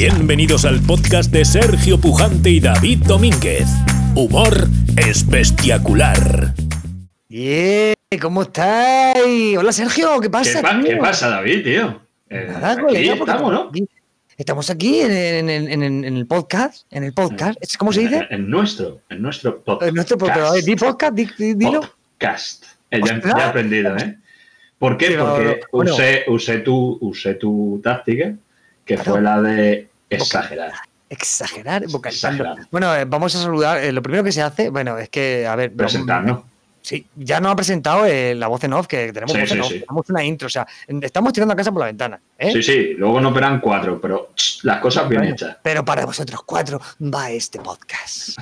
Bienvenidos al podcast de Sergio Pujante y David Domínguez. Humor espectacular. Yeah, ¿cómo estáis? Hola Sergio, ¿qué pasa? ¿Qué, pa- tío? qué pasa, David, tío? Eh, Nada, aquí colega, estamos, ¿no? aquí- Estamos aquí en, en- en- en- en el podcast, en el podcast. ¿Es- ¿Cómo se dice? En, en nuestro, en nuestro podcast. En nuestro di podcast, di- di- dilo. Podcast. Eh, ya, he aprendido, ¿eh? ¿Por qué? Pero, Porque bueno. usé, usé, tu, usé tu táctica, que Claro. fue la de exagerar. Exagerar, vocalizando. Exagerar. Bueno, eh, vamos a saludar. eh, lo primero que se hace, bueno, es que, a ver, Presentarnos. Sí, ya nos ha presentado eh, la voz en off, que tenemos Sí, voz en sí, off, sí. tenemos una intro, o sea, estamos tirando a casa por la ventana. ¿eh? Sí, sí, luego nos verán cuatro, pero ch, las cosas bien Bueno, hechas. Pero para vosotros cuatro va este podcast.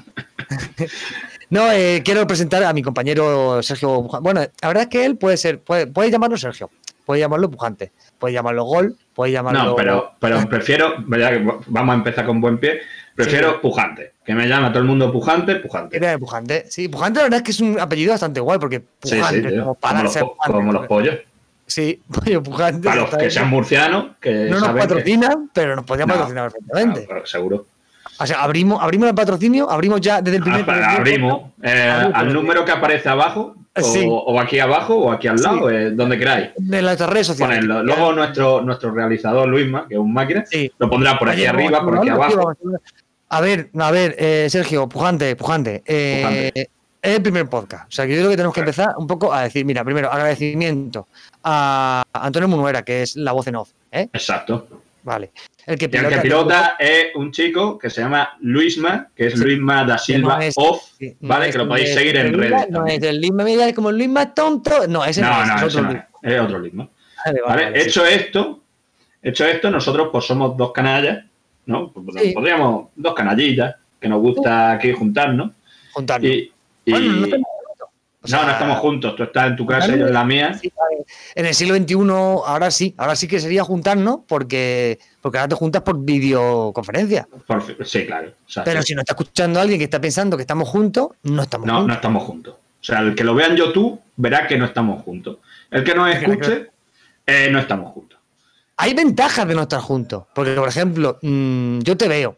no, eh, quiero presentar a mi compañero Sergio. Bueno, la verdad es que él puede ser, puede, puede llamarlo Sergio, puede llamarlo Pujante, puede llamarlo Gol, puede llamarlo. No, pero, pero prefiero, que vamos a empezar con buen pie, prefiero pujante. Que me llama todo el mundo pujante, pujante. Era Pujante. Sí, Pujante la verdad es que es un apellido bastante guay porque Sí, sí, Pujante, como para los, Pujante, como los pollos. Sí, pollo Pujante. Para los que sean murcianos, que No nos que- patrocinan, pero nos podrían No. patrocinar perfectamente. Ah, seguro. O sea, abrimos, abrimos el patrocinio, abrimos ya desde el primer. Ah, primer- abrimos eh, al número que aparece abajo, o, Sí. o aquí abajo, o aquí al lado, Sí. eh, donde queráis. de nuestras redes sociales. Ponerlo. Luego nuestro, nuestro realizador Luisma, que es un máquina, Sí. lo pondrá por aquí Oye, arriba, por aquí abajo. a- ver, a ver, eh, Sergio, pujante, pujante. eh, Pujante. Es el primer podcast. O sea, que yo creo que tenemos que empezar un poco a decir, mira, primero, agradecimiento a Antonio Munuera, que es la voz en off. ¿eh? Exacto. Vale. El que Y el que pilota es un chico que se llama Luisma, que es Sí. Luisma da Silva no es- Off, Sí, no ¿vale? es- que lo no podéis es seguir en redes. No es el Lisma, mira, como el Lisma tonto. No, ese no, No, es, no, otro no Lisma. es, otro Luisma. Vale, vale, ¿Vale? vale, sí. Hecho esto, hecho esto, nosotros pues somos dos canallas, ¿no? Pues, Sí. Podríamos, dos canallitas, que nos gusta aquí juntarnos. Juntarnos. Y, y- Bueno, no juntos. O no, sea, no estamos juntos. Tú estás en tu casa y yo en la mía. Sí. En el siglo XXI, ahora sí, ahora sí que sería juntarnos porque, porque ahora te juntas por videoconferencia. Por sí, claro. o sea, Pero sí. si no está escuchando alguien que está pensando que estamos juntos, no estamos no, no juntos. estamos juntos. O sea, el que lo vea en YouTube verá que no estamos juntos. El que nos escuche, eh, no estamos juntos. Hay ventajas de no estar juntos. Porque, por ejemplo, mm, yo te veo.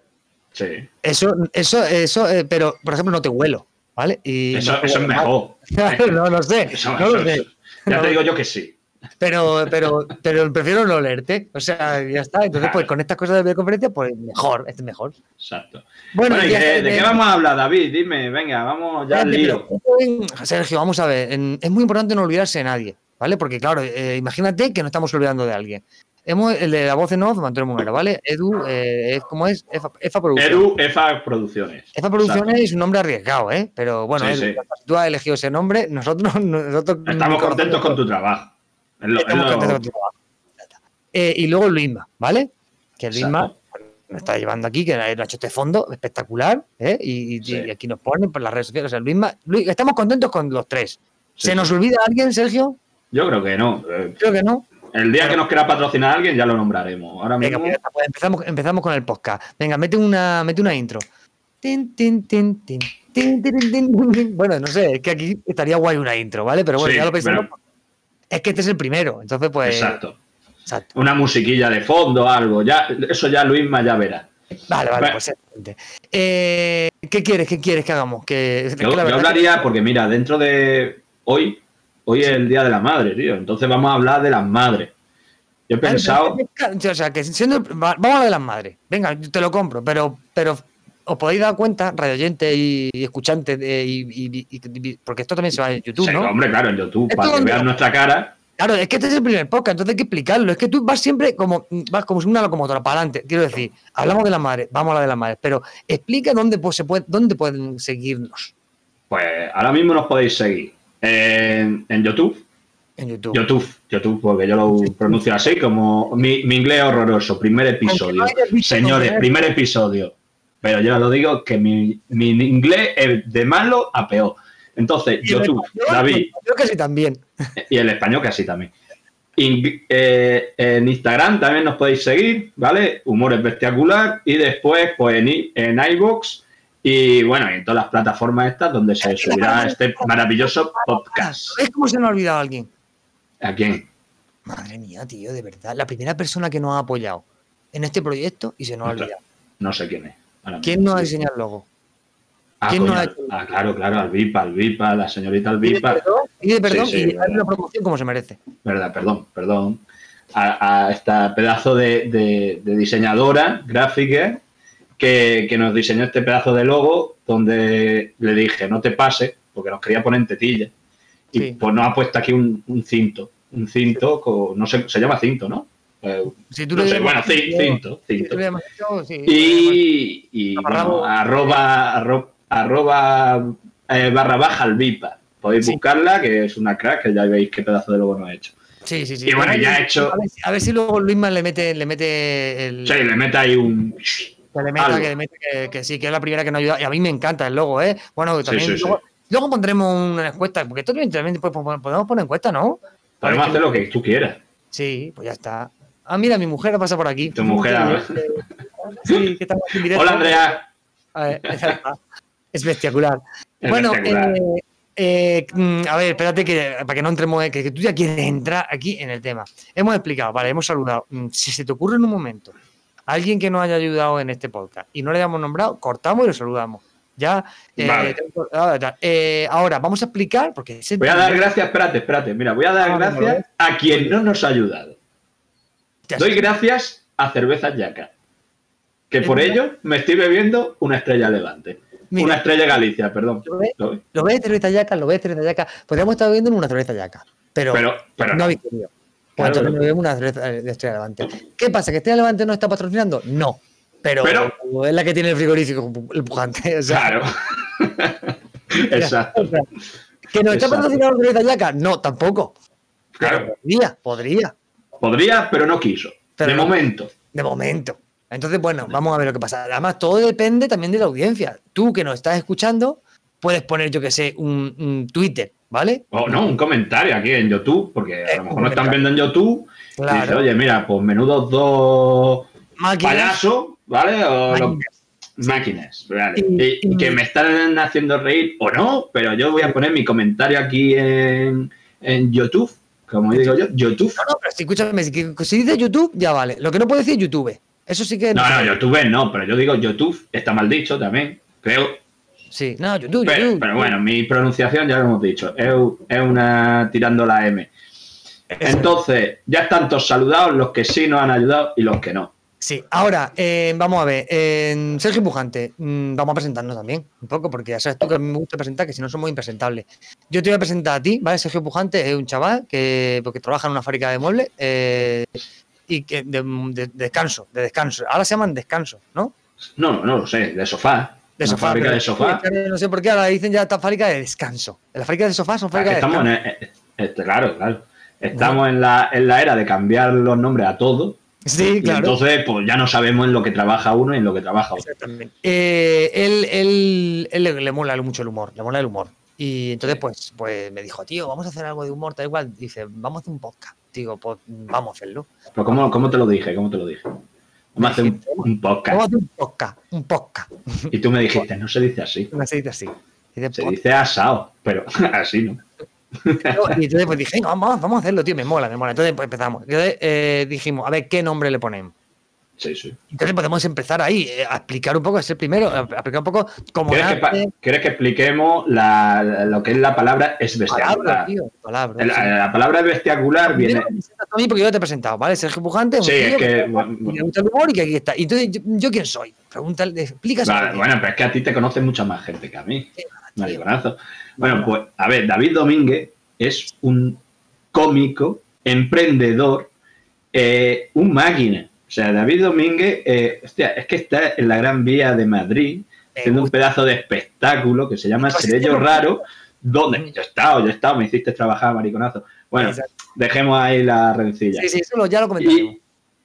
Sí. Eso, eso, eso, eh, pero, por ejemplo, no te huelo. ¿Vale? Y Eso, no te eso es mejor. no lo sé. Eso- no lo eso- sé. Ya No. te digo yo que sí. Pero, pero, pero prefiero no leerte. O sea, ya está. Entonces, pues con estas cosas de videoconferencia, pues mejor, es mejor. Exacto. Bueno, Bueno, ¿y ya qué- está, ¿de qué vamos a hablar, David? Dime, venga, vamos ya al lío. pero, Sergio, vamos a ver. en- Es muy importante no olvidarse de nadie, ¿vale? Porque, claro, eh, imagínate que no estamos olvidando de alguien. Hemos, el de la voz en off, Antonio Munera, ¿vale? Edu, eh, es- ¿cómo es? EFA, EFA Producciones. Edu EFA Producciones. EFA Producciones es un nombre arriesgado, ¿eh? Pero bueno, Sí, Edu, sí. tú has elegido ese nombre, nosotros. nosotros Estamos contentos con tu trabajo. Es lo- es Estamos lo- contentos con tu trabajo. Ya está. Eh, y luego Luisma, ¿vale? Que Luisma Exacto. nos está llevando aquí, que ha hecho este fondo espectacular, ¿eh? Y, y- Sí. y aquí nos ponen por las redes sociales. O sea, Luisma, Luis- estamos contentos con los tres. ¿Se nos olvida alguien, Sergio? Yo creo que no. Creo que no. El día que nos quiera patrocinar a alguien ya lo nombraremos. Ahora mismo... Pues pues empezamos, con el podcast. Venga, mete una, intro. Bueno, no sé, es que aquí estaría guay una intro, ¿vale? Pero bueno, ya lo pensamos. Es que este es el primero, entonces pues. Exacto. Una musiquilla de fondo, algo. Ya, eso ya Luisma ya verá. Vale, vale, pues eh, ¿Qué quieres? ¿Qué quieres que hagamos? Que yo hablaría, porque mira, dentro de hoy hoy es el Día de la Madre, tío. Entonces vamos a hablar de las madres. Yo he pensado. O sea, que siendo. va- Vamos a hablar de las madres. Venga, yo te lo compro, pero, pero os podéis dar cuenta, radio oyente y, y escuchante, de- y, y- porque esto también se va en YouTube, Sí, ¿no? hombre, claro, en YouTube, para que vean nuestra cara. Claro, es que este es el primer podcast, entonces hay que explicarlo. Es que tú vas siempre como, vas como una locomotora para adelante. Quiero decir, hablamos de las madres, vamos a hablar de las madres, pero explica dónde, pues, se puede, dónde pueden seguirnos Pues ahora mismo nos podéis seguir en, en YouTube. en YouTube. YouTube, YouTube, porque yo lo pronuncio así, como mi, mi inglés horroroso, primer episodio. Señores, primer episodio. Pero yo lo digo que mi, mi inglés es de malo a peor. Entonces, YouTube, David, que sí también. y el español casi también. In- eh, en Instagram también nos podéis seguir, ¿vale? Humor espectacular. Y después, pues en, en iVoox y bueno, en todas las plataformas estas donde se subirá este maravilloso podcast. ¿Ves cómo se nos ha olvidado alguien? ¿A quién? Madre mía, tío, de verdad. La primera persona que nos ha apoyado en este proyecto y se nos ha olvidado. No sé quién es. ¿Quién nos ha diseñado el logo? Ah, quién coño, nos ha al- hecho? ah, claro, claro, Alvipa, Alvipa, la señorita Alvipa. perdón, pide perdón Sí, sí, y darle una promoción como se merece. verdad, perdón, perdón, a, a esta pedazo de, de- de diseñadora gráfica que, que nos diseñó este pedazo de logo donde le dije, no te pases, porque nos quería poner en tetilla. Y Sí. pues nos ha puesto aquí un, un cinto, un cinto, con, no sé, se llama cinto, ¿no? Eh, Si tú no le sé, bueno, ci- cinto, cinto, si sí. Y, y, bueno, arroba, arro- arroba eh, barra baja alvipa. Podéis Sí. buscarla, que es una crack, que ya veis qué pedazo de logo nos ha hecho. Sí, sí, sí. Y bueno, ya he hecho- A ver, si- a ver si luego Luisman le mete, le mete el. Sí, le mete ahí un... Que le meta, Algo. que le mete, que, que sí, que es la primera que nos ayuda. Y a mí me encanta el logo, ¿eh? Bueno, también. sí, sí. luego, luego pondremos una encuesta, porque esto también, también podemos podemos poner encuesta, ¿no? Podemos hacer lo que tú quieras. Sí, pues ya está. Ah, mira, mi mujer ha pasado por aquí. Tu mujer Sí, en directo. Hola, Andrea. A ver, ya está. Espectacular. Es bueno, eh, eh, mm, a ver, espérate que para que no entremos, eh, que, que tú ya quieres entrar aquí en el tema. Hemos explicado, vale, hemos saludado. Mm, Si se te ocurre en un momento alguien que nos haya ayudado en este podcast y no le hayamos nombrado, cortamos y lo saludamos. Ya. eh, Vale. eh, ahora vamos a explicar, porque ese Voy a dar gracias, espérate, espérate. Mira, voy a dar Ah, gracias a quien no nos ha ayudado. Doy gracias a Cervezas Yaca. Que por ello me estoy bebiendo una estrella Levante. Mira. Una estrella Galicia, perdón. ¿Lo ves? ¿Lo ves? Cerveza yaca, lo ves, cerveza yaca. Podríamos estar bebiendo una cerveza yaca, pero, Pero, pero no habéis querido. Claro, pero- una de Estrella Levante. ¿Qué pasa? ¿Que Estrella Levante no está patrocinando? No. Pero, Pero- es la que tiene el frigorífico, el pujante. O sea, Claro. Exacto. o sea, ¿Que nos está Exacto. patrocinando cerveza yaca? No, tampoco. Claro. Podría, podría, Podría, pero no quiso. Pero de no. momento. de momento. Entonces, bueno, vamos a ver lo que pasa. Además, todo depende también de la audiencia. Tú que nos estás escuchando, puedes poner, yo que sé, un, un Twitter, ¿vale? O no, un comentario aquí en YouTube, porque a Eh, lo mejor nos están viendo en YouTube. Y dice, Claro. oye, mira, pues menudos dos Máquinas. payasos, ¿vale? O máquinas. máquinas, ¿vale? Y- que me están haciendo reír o no, pero yo voy a poner mi comentario aquí en, en YouTube, como digo yo, YouTube. No, no, pero si escúchame, si, si dice YouTube, ya vale. Lo que no puedo decir es YouTube. Eso sí que. No, no, YouTube no, pero yo digo YouTube, está mal dicho también, creo. Sí, no, YouTube, Pero, YouTube. pero bueno, mi pronunciación ya lo hemos dicho, es, una tirando la M. Entonces, ya están todos saludados los que sí nos han ayudado y los que no. Sí, ahora, eh, vamos a ver. eh, Sergio Pujante, mm, vamos a presentarnos también, un poco, porque ya sabes tú que a mí me gusta presentar, que si no somos impresentables. Yo te voy a presentar a ti, ¿vale? Sergio Pujante es un chaval que porque trabaja en una fábrica de muebles eh, y que de, de- descanso, de descanso. Ahora se llaman descanso, ¿no? No, no, no lo sé, de sofá. De Una sofá. fábrica de sofá. No sé por qué ahora dicen ya esta fábrica de descanso. Las fábricas de sofá son Ah, fábricas de descanso. en, eh, eh, claro, claro. Estamos en, la, en la era de cambiar los nombres a todo. Sí, Y claro. entonces, pues ya no sabemos en lo que trabaja uno y en lo que trabaja otro. Exactamente. Eh, él, él- él le, le mola mucho el humor, le mola el humor. Y entonces, pues, pues me dijo, tío, vamos a hacer algo de humor, tal igual. Dice, vamos a hacer un podcast. Digo, pues vamos a hacerlo. Pero ¿cómo, cómo te lo dije? ¿Cómo te lo dije? Vamos a hacer un, un Vamos a podcast. hacer un podcast, un podcast. Y tú me dijiste, no se dice así. Serie así. Dice, Se podcast. dice asado, pero así no. Y entonces pues dije, "Venga, vamos, vamos a hacerlo, tío, me mola, me mola. Entonces pues empezamos. Entonces eh, dijimos, a ver, ¿qué nombre le ponemos? Sí, sí. Entonces podemos empezar ahí, eh, a explicar un poco, es el primero, a explicar un poco cómo ¿Quieres que, quieres expliquemos la- la- lo que es la palabra palabras, esbestiacular? tío, palabras. La, sí. la palabra esbestiacular viene. Me a mí porque yo te he presentado, ¿vale? Sergio Pujante, un Sí, tío es que. que bueno, le gusta el humor y que aquí está. Y entonces, ¿yo, yo quién soy? Pregúntale, explícase. Vale, bueno, pero es que a ti te conoce mucha más gente que a mí. Mariconazo. Bueno, pues, a ver, David Domínguez es un cómico, emprendedor, eh, un máquina. O sea, David Domínguez, eh, hostia, es que está en la Gran Vía de Madrid haciendo un pedazo de espectáculo que se llama Pues Serello sí. Raro, donde yo he estado, yo he estado, me hiciste trabajar, mariconazo. Bueno, Exacto. dejemos ahí la rencilla. Sí, sí, eso ya lo comentaremos.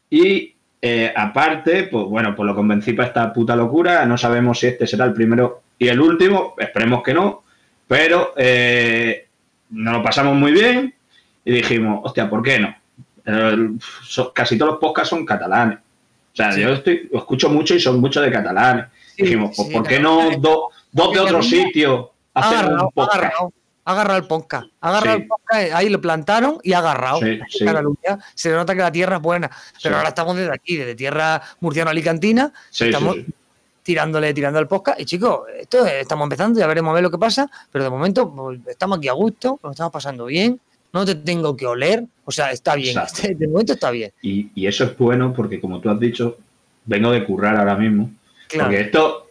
Y, y, eh, aparte, pues bueno, pues lo convencí para esta puta locura. No sabemos si este será el primero y el último. Esperemos que no. Pero eh, nos lo pasamos muy bien y dijimos, hostia, ¿por qué no? Casi todos los podcasts son catalanes. O sea, Sí. yo estoy, escucho mucho y son muchos de catalanes. Sí, dijimos, pues sí, ¿por qué no dos, de otro sitio agarrado, un ha podcast? agarrado. agarrado el podcast. Agarrado el podcast, ahí lo plantaron y agarrado. Cataluña. Se nota que la tierra es buena. Pero ahora estamos desde aquí, desde tierra murciano-alicantina, Sí, estamos tirándole, tirando el podcast. Y chicos, esto es- estamos empezando, ya veremos a ver lo que pasa. Pero de momento pues, estamos aquí a gusto, lo estamos pasando bien. No te tengo que oler. O sea, está bien. De momento está bien. Y, y eso es bueno porque, como tú has dicho, vengo de currar ahora mismo. Claro. Porque esto,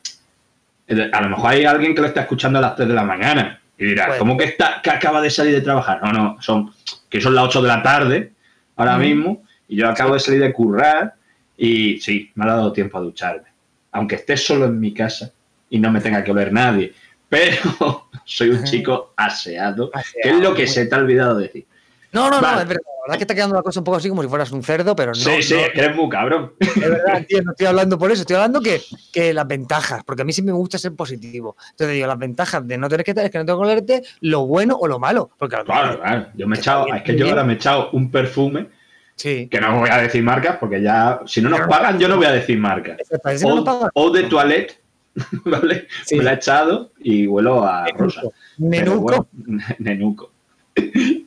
eh, a lo mejor hay alguien que lo está escuchando a las 3 de la mañana y dirá, Puede. ¿cómo que, está, que acaba de salir de trabajar? No, no, son que son las 8 de la tarde ahora mismo y yo acabo de salir de currar y sí, me ha dado tiempo a ducharme. Aunque esté solo en mi casa y no me tenga que oler nadie. Pero soy un chico aseado, que es lo que se te ha olvidado decir. No, no, no, es verdad. La verdad es que está quedando la cosa un poco así como si fueras un cerdo, pero no. sí, sí, no, es que eres muy cabrón. Es verdad, tío, no estoy hablando por eso, estoy hablando que, que las ventajas, porque a mí sí me gusta ser positivo. Entonces digo, las ventajas de no tener que estar es que no tengo que olerte lo bueno o lo malo. Porque Claro, claro. Yo me he echado, bien, es que yo ahora me he echado un perfume Sí. que no voy a decir marcas porque ya, si no nos pagan, yo no voy a decir marcas. O, o de toilette, ¿vale? Sí. Me la he echado y huelo a rosa. Pero Nenuco. bueno, nenuco.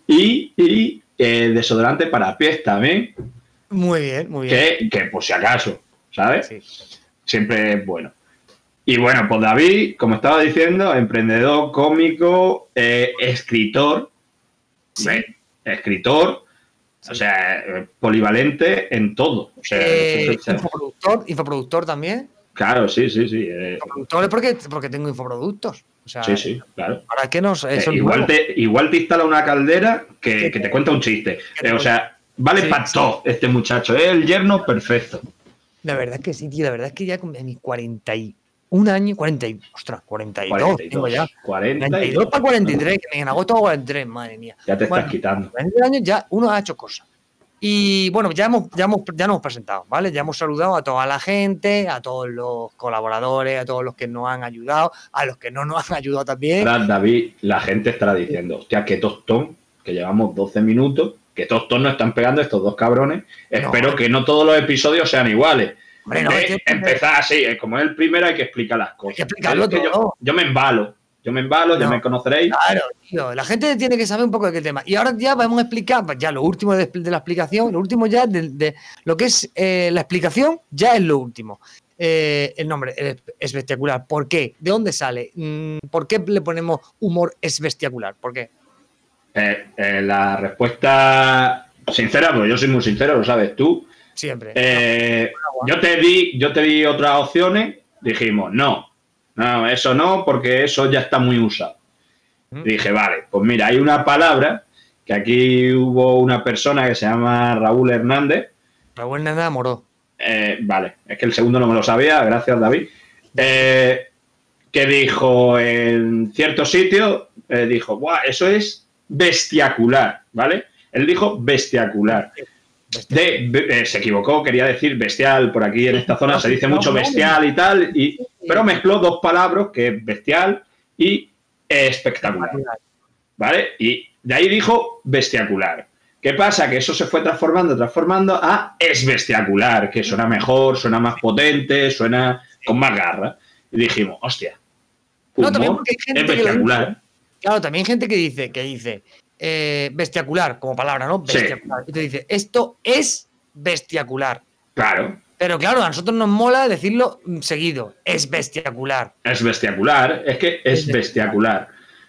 Y, y eh, desodorante para pies también, Muy bien, muy bien. que, que por si acaso, ¿sabes? Sí. Siempre es bueno. Y bueno, pues David, como estaba diciendo, emprendedor, cómico, eh, escritor, Sí. escritor, o sea, polivalente en todo. O sea, Eh, o sea, infoproductor, infoproductor también. Claro, sí, sí, sí. eh, Infoproductor es porque, porque tengo infoproductos. O sea, sí, sí, claro. ¿para qué nos.? Eh, igual, te, igual te instala una caldera que, que te cuenta un chiste. Eh, o sea, vale Sí, para sí. todo este muchacho. Es el yerno perfecto. La verdad es que sí, tío. La verdad es que ya con mis 41 años, 40, y- ostras, 42, 42, tengo ya. 40 y- 42 para 43, que en agosto hago 43, madre mía. Ya te estás Bueno, quitando. 40 años ya uno ha hecho cosas. Y bueno, ya hemos, ya hemos, ya nos hemos presentado, ¿vale? Ya hemos saludado a toda la gente, a todos los colaboradores, a todos los que nos han ayudado, a los que no nos han ayudado también. Ahora, David, la gente estará diciendo, hostia, qué tostón, que llevamos 12 minutos, qué tostón nos están pegando estos dos cabrones. Espero que no todos los episodios sean iguales. Hombre, no, es que- empezar así, eh, como es el primero, hay que explicar las cosas. que explicarlo que yo, todo. yo me embalo, yo me embalo, ya me conoceréis. Claro, tío, la gente tiene que saber un poco de qué tema. Y ahora ya vamos a explicar, pues ya lo último de, de la explicación, lo último ya de, de lo que es eh, la explicación, ya es lo último. Eh, el nombre es espectacular. ¿Por qué? ¿De dónde sale? Mm, ¿Por qué le ponemos humor espectacular? ¿Por qué? Eh, eh, la respuesta sincera, porque yo soy muy sincero, lo sabes tú. Siempre. Yo te di, yo te di otras opciones, dijimos, no, no, eso no, porque eso ya está muy usado. Dije, vale, pues mira, hay una palabra que aquí hubo una persona que se llama Raúl Hernández, Raúl Hernández Moró. eh, vale, es que el segundo no me lo sabía, gracias David, eh, que dijo en cierto sitio, eh, dijo, Buah, eso es bestiacular, ¿vale? Él dijo bestiacular. De, eh, se equivocó, quería decir bestial, por aquí en esta zona se dice mucho bestial y tal, y, pero mezcló dos palabras, que es bestial y espectacular, ¿vale? Y de ahí dijo bestiacular. ¿Qué pasa? Que eso se fue transformando, transformando a es bestiacular, que suena mejor, suena más potente, suena con más garra. Y dijimos, hostia, No, también humor porque hay gente es que lo bestiacular. Claro, también hay gente que dice, que dice eh, bestiacular como palabra, ¿no? Sí. Bestiacular. Y te dice, esto es bestiacular. Claro, Pero claro, a nosotros nos mola decirlo seguido. Es bestiacular. Es bestiacular, es que es Es bestiacular,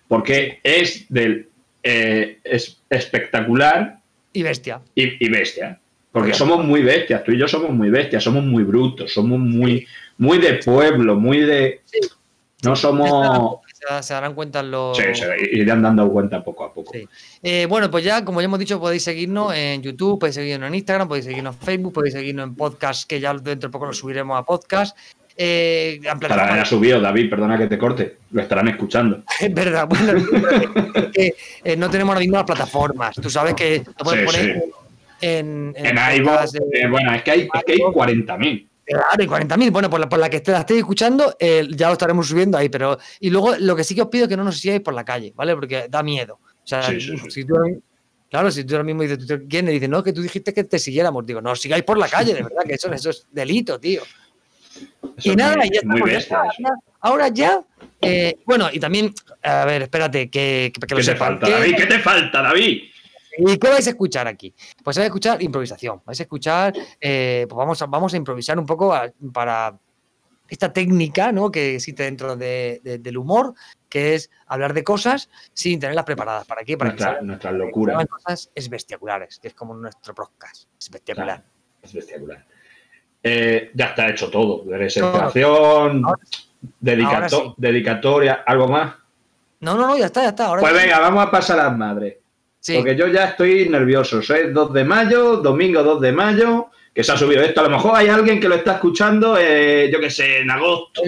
porque es del eh, es espectacular Y bestia. y, y bestia. Porque somos muy bestias, tú y yo somos muy bestias, somos muy brutos, somos muy, muy de pueblo, muy de. Sí. No somos. Se, se darán cuenta los. Sí, se irán dando cuenta poco a poco. Sí. Eh, bueno, pues ya, como ya hemos dicho, podéis seguirnos en YouTube, podéis seguirnos en Instagram, podéis seguirnos en Facebook, podéis seguirnos en podcast, que ya dentro de poco lo subiremos a podcast. Eh, en Estarán ya subido, David, perdona que te corte, lo estarán escuchando. Es verdad, bueno, es que, eh, no tenemos ahora mismo las plataformas. Tú sabes que lo puedes Sí, poner sí. en, En podcast iVoox, de- eh, bueno, es que hay, es que hay 40.000. Claro, y 40.000. Bueno, por la, por la que esté- la estéis escuchando, eh, ya lo estaremos subiendo ahí. Pero, y luego lo que sí que os pido es que no nos sigáis por la calle, ¿vale? Porque da miedo. O sea, Sí, sí, sí. si tú ahora mi- claro, si tú ahora mismo dices, ¿tú ¿quién? Le dice, no, que tú dijiste que te siguiéramos. Digo, no sigáis por la calle, de verdad, que eso, eso es delito, tío. Eso y nada, muy, ya estamos, bestia ya- ahora ya. eh, bueno, y también, a ver, espérate, que, que, que lo ¿Qué te sepan. falta, ¿Qué- David? ¿Qué te falta, David? ¿Y qué vais a escuchar aquí? Pues vais a escuchar improvisación. Vais a escuchar, eh, pues vamos a, vamos a improvisar un poco a- para esta técnica ¿no? que existe dentro de- de- del humor, que es hablar de cosas sin tenerlas preparadas. ¿Para qué? Para Nuestra, nuestra locura. cosas espectaculares, que es como nuestro podcast. Claro, es bestiacular. Eh, ya está hecho todo. Presentación, dedicato- sí. dedicatoria, algo más. No, no, no, ya está, ya está. Ahora Pues venga, vamos a pasar a las madres. Sí. Porque yo ya estoy nervioso. Es 2 de mayo, domingo 2 de mayo, que se ha subido esto. A lo mejor hay alguien que lo está escuchando, eh, yo qué sé, en agosto.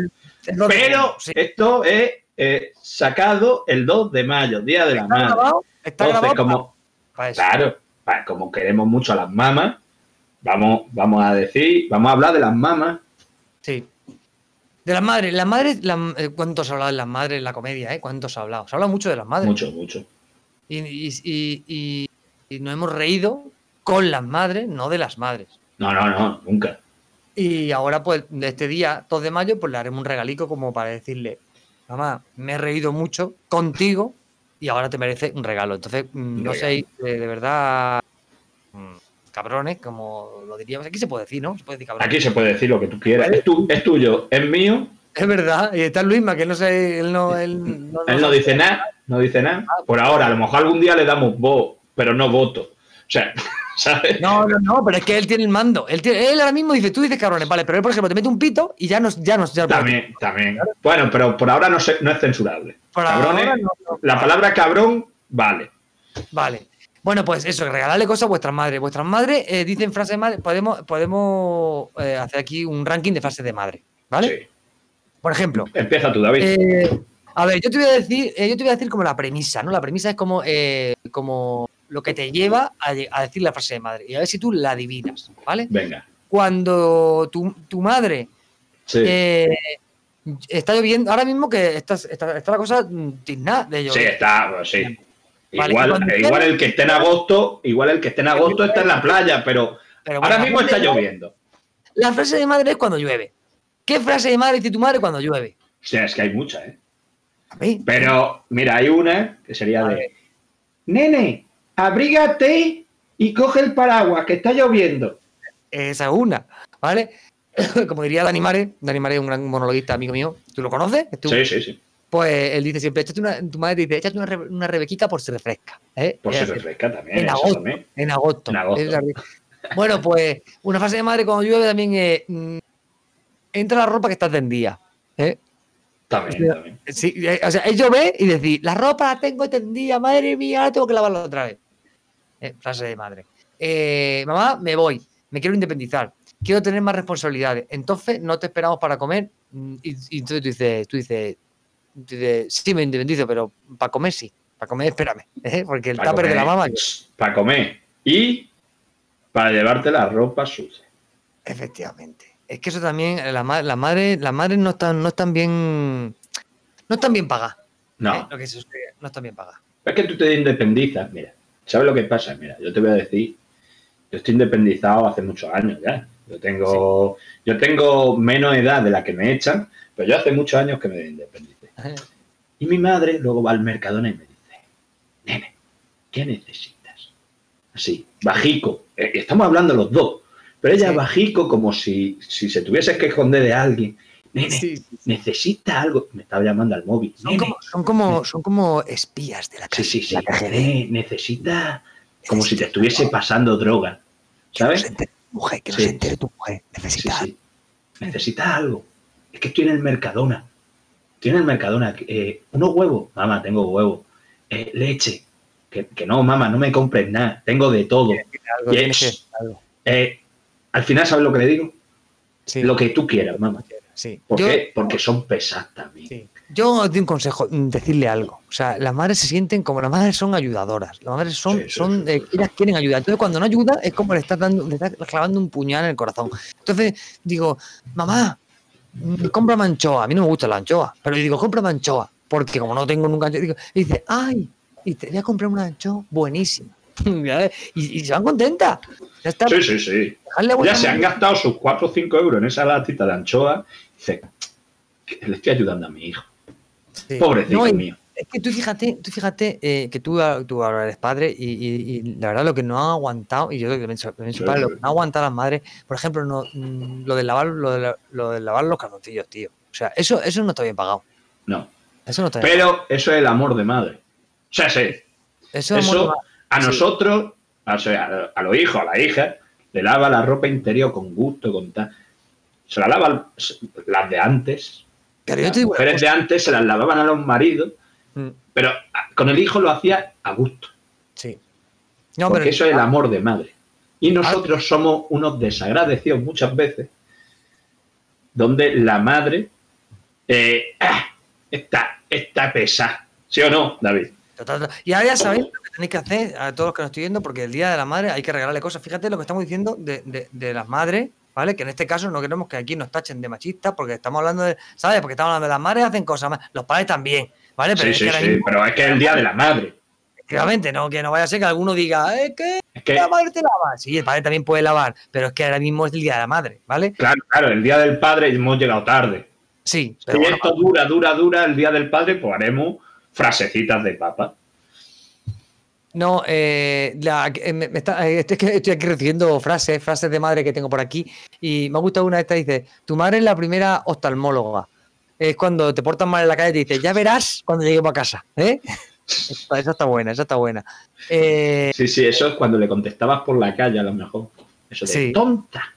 Pero sí. esto es eh, sacado el 2 de mayo, Día de la está Madre. grabado, está Entonces, grabado como, para- claro, como queremos mucho a las mamás, vamos, vamos a decir, vamos a hablar de las mamás. Sí. De las madres, las madres, la- eh, ¿cuánto se ha hablado de las madres en la comedia? Eh? ¿Cuánto se ha hablado? Se habla mucho de las madres. Mucho, mucho. Y, y- y- y- y nos hemos reído con las madres, no de las madres. No, no, no, nunca. Y ahora, pues, de este día, 2 de mayo, pues le haremos un regalico como para decirle, mamá, me he reído mucho contigo y ahora te merece un regalo. Entonces, mm, no regalo. sé, de verdad, mm, cabrones, como lo diríamos. Aquí se puede decir, ¿no? Se puede decir cabrones. Aquí se puede decir lo que tú quieras. Es, tu- es tuyo, es mío. Es verdad. Y está Luisma, que no sé, él no... Él no, Él no dice nada, no dice nada. Por ahora, a lo mejor algún día le damos voz, pero no voto. O sea, ¿sabes? No, no, no, pero es que él tiene el mando. Él, tiene- él ahora mismo dice, tú dices cabrones, vale, pero él, por ejemplo, te mete un pito y ya nos, ya nos, ya También, también. Bueno, pero por ahora no, se- no es censurable. Por Cabrones, ahora no, no. La palabra cabrón, vale. Vale. Bueno, pues eso, regalarle cosas a vuestras madres. Vuestras madres eh, dicen frases de madre. Podemos, podemos eh, hacer aquí un ranking de frases de madre. ¿Vale? Sí. Por ejemplo, Empieza tú, David. eh, a ver, yo te voy a decir, eh, yo te voy a decir como la premisa, ¿no? La premisa es como, eh, como lo que te lleva a, decir la frase de madre. Y a ver si tú la adivinas, ¿vale? Venga. Cuando tu, tu madre Sí. está lloviendo, ahora mismo que está, está, está la cosa tiznada de sí, llover. está, pues sí. Vale, igual, igual el que esté en agosto, igual el que esté en agosto está en la playa, pero Pero ahora mismo está lloviendo. La frase de madre es cuando llueve. ¿Qué frase de madre dice tu madre cuando llueve? O sea, es que hay muchas, ¿eh? A mí. Pero, mira, hay una que sería A de, ver. nene, abrígate y coge el paraguas, que está lloviendo. Esa es una, ¿vale? Como diría Dani Mare, Dani Mare es un gran monologuista amigo mío. ¿Tú lo conoces? Sí, sí, sí. Pues él dice siempre, échate una, tu madre te dice, échate una, re- una rebequica por si refresca. ¿eh? Por si refresca también. En agosto. también. En agosto. En agosto. Bueno, pues una frase de madre cuando llueve también es, mm, entra la ropa que está tendida. ¿eh? También, Hostia. también. Sí, eh, o sea, es llover y decir, la ropa la tengo tendida, madre mía, ahora tengo que lavarla otra vez. Eh, frase de madre. Eh, mamá, me voy, me quiero independizar, quiero tener más responsabilidades. Entonces no te esperamos para comer. mm, Y, y entonces tú dices, tú dices, tú dices, sí, me independizo, pero para comer sí. Para comer, espérame. ¿eh? Porque el Para tupper de la mamá, Para comer. Y para llevarte la ropa sucia. efectivamente. Es que eso también, la ma- las madres, las madres no están, no están bien, no están bien pagadas. No. ¿eh? Lo que se sucede, no están bien pagadas. Es que tú te independizas, mira. ¿Sabes lo que pasa? Mira, yo te voy a decir, yo estoy independizado hace muchos años ya. Yo tengo, yo tengo menos edad de la que me echan, pero yo hace muchos años que me independicé. Y mi madre luego va al Mercadona y me dice, nene, ¿qué necesitas? Así, bajico. Eh, Estamos hablando los dos, pero ella Sí. bajico como si, si se tuvieses que esconder de alguien. Nene, Sí, sí, sí. necesita algo. Me estaba llamando al móvil. Son "Nene, como, son, como, son como espías de la Sí, calle. sí, sí. Nene, necesita como si te estuviese pasando droga. Que no ¿Sabes? se entere tu mujer, que no Sí. se entere tu mujer. Sí, Necesita. sí. Necesita algo. Es que estoy en el Mercadona. Estoy en el Mercadona. Eh, unos huevos. Mamá, tengo huevos. Eh, leche. Que, que no, mamá, no me compres nada. Tengo de todo. algo, Y. Eh, al final, ¿sabes lo que le digo? Sí, Lo que tú quieras, mamá. sí. ¿Por Yo, qué? Porque son pesadas también. sí. Yo os doy un consejo, mm, decirle algo. O sea, las madres se sienten como las madres son ayudadoras. Las madres son, Sí, sí, son sí, eh, ellas quieren ayudar. Entonces, cuando no ayuda, es como le estás dando, le estás clavando un puñal en el corazón. Entonces, digo, mamá, mm, compra anchoa. A mí no me gusta la anchoa, pero yo digo, compra anchoa. Porque como no tengo nunca anchoa, digo, y dice, ay, y te voy a comprar una anchoa buenísima. y, y se van contentas. Ya está. Sí, sí, sí. Ya se han gastado sus 4 o 5 euros en esa latita de anchoa. Dice, que le estoy ayudando a mi hijo. Sí. Pobrecito No, mío. Es que tú fíjate, tú fíjate eh, que tú, tú ahora eres padre y, y- y la verdad lo que no han aguantado, y yo también soy, también soy Sí, padre, lo que no han aguantado las madres, por ejemplo, no, mm, lo de lavar, lo de, la- lo de lavar los calzoncillos, tío. O sea, eso, eso no está bien pagado. No. Eso no está bien pagado. Pero eso es el amor de madre. O sea, sí. Eso, a nosotros, a los hijos, a la hija, le lava la ropa interior con gusto, con tal. Se la lava las de antes. Pero yo Las te digo mujeres de antes se las lavaban a los maridos, mm, pero con el hijo lo hacía a gusto. sí. No, porque pero eso es el amor de madre. Y nosotros somos unos desagradecidos muchas veces, donde la madre eh, ah, está, está pesada. ¿Sí o no, David? Y ahora ya sabéis tenéis que hacer a todos los que nos estoy viendo, porque el Día de la Madre hay que regalarle cosas. Fíjate lo que estamos diciendo de, de- de las madres, ¿vale? Que en este caso no queremos que aquí nos tachen de machistas, porque estamos hablando de, ¿sabes? Porque estamos hablando de las madres hacen cosas más, los padres también, ¿vale? Pero Sí, es sí, que sí, mismo, pero es que es el día de la madre. efectivamente, no, que no vaya a ser que alguno diga, es que Es que, la madre te lava. Sí, el padre también puede lavar, pero es que ahora mismo es el Día de la Madre, ¿vale? claro, claro, el día del padre hemos llegado tarde. Sí, pero Si bueno, esto dura, dura, dura el día del padre, pues haremos frasecitas de papa. No, eh, la- eh, me- me está- eh, estoy, aquí recibiendo frases, frases de madre que tengo por aquí. Y me ha gustado una de estas, dice, tu madre es la primera oftalmóloga. Es cuando te portas mal en la calle y te dice, ya verás cuando lleguemos a casa. ¿eh? Esa esa está buena, esa está buena. Eh, Sí, sí, eso es cuando le contestabas por la calle a lo mejor. Eso de Sí. tonta.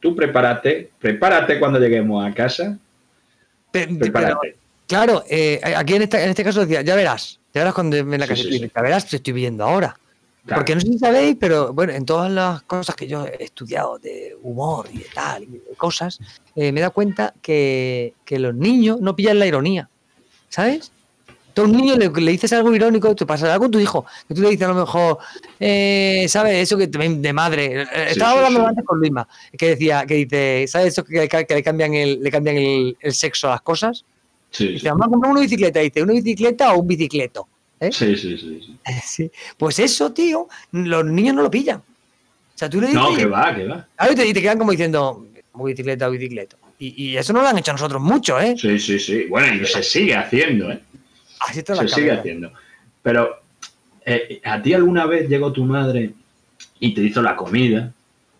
Tú prepárate, prepárate cuando lleguemos a casa, pe- pero, prepárate. claro, aquí en, esta- en este caso decía, ya verás, ya verás cuando en la Sí, calle. sí, sí. Verás, te estoy viendo ahora. Claro. Porque no sé si sabéis, pero bueno, en todas las cosas que yo he estudiado de humor y de tal, y de cosas, eh, me he dado cuenta que, que los niños no pillan la ironía. ¿Sabes? Tú a un niño le, le dices algo irónico, te pasa algo con tu hijo, que tú le dices a lo mejor, eh, ¿sabes? Eso que también de madre. Eh, Estaba hablando antes con Luisma, que decía, que dice, ¿sabes eso que, que- que le cambian, el, le cambian el, el sexo a las cosas? Sí, Dice, vamos a comprar una bicicleta, dice, ¿una bicicleta o un bicicleto? ¿Eh? sí, sí, sí, sí. Pues eso, tío, los niños no lo pillan. O sea, tú le dices. No, que va, que va. Y te, y te quedan como diciendo, bicicleta, bicicleta. Y, y eso no lo han hecho a nosotros mucho, ¿eh? Sí, sí, sí. Bueno, y se sigue haciendo, ¿eh? Así está Se sigue cabeza. haciendo. Pero, eh, ¿a ti alguna vez llegó tu madre y te hizo la comida?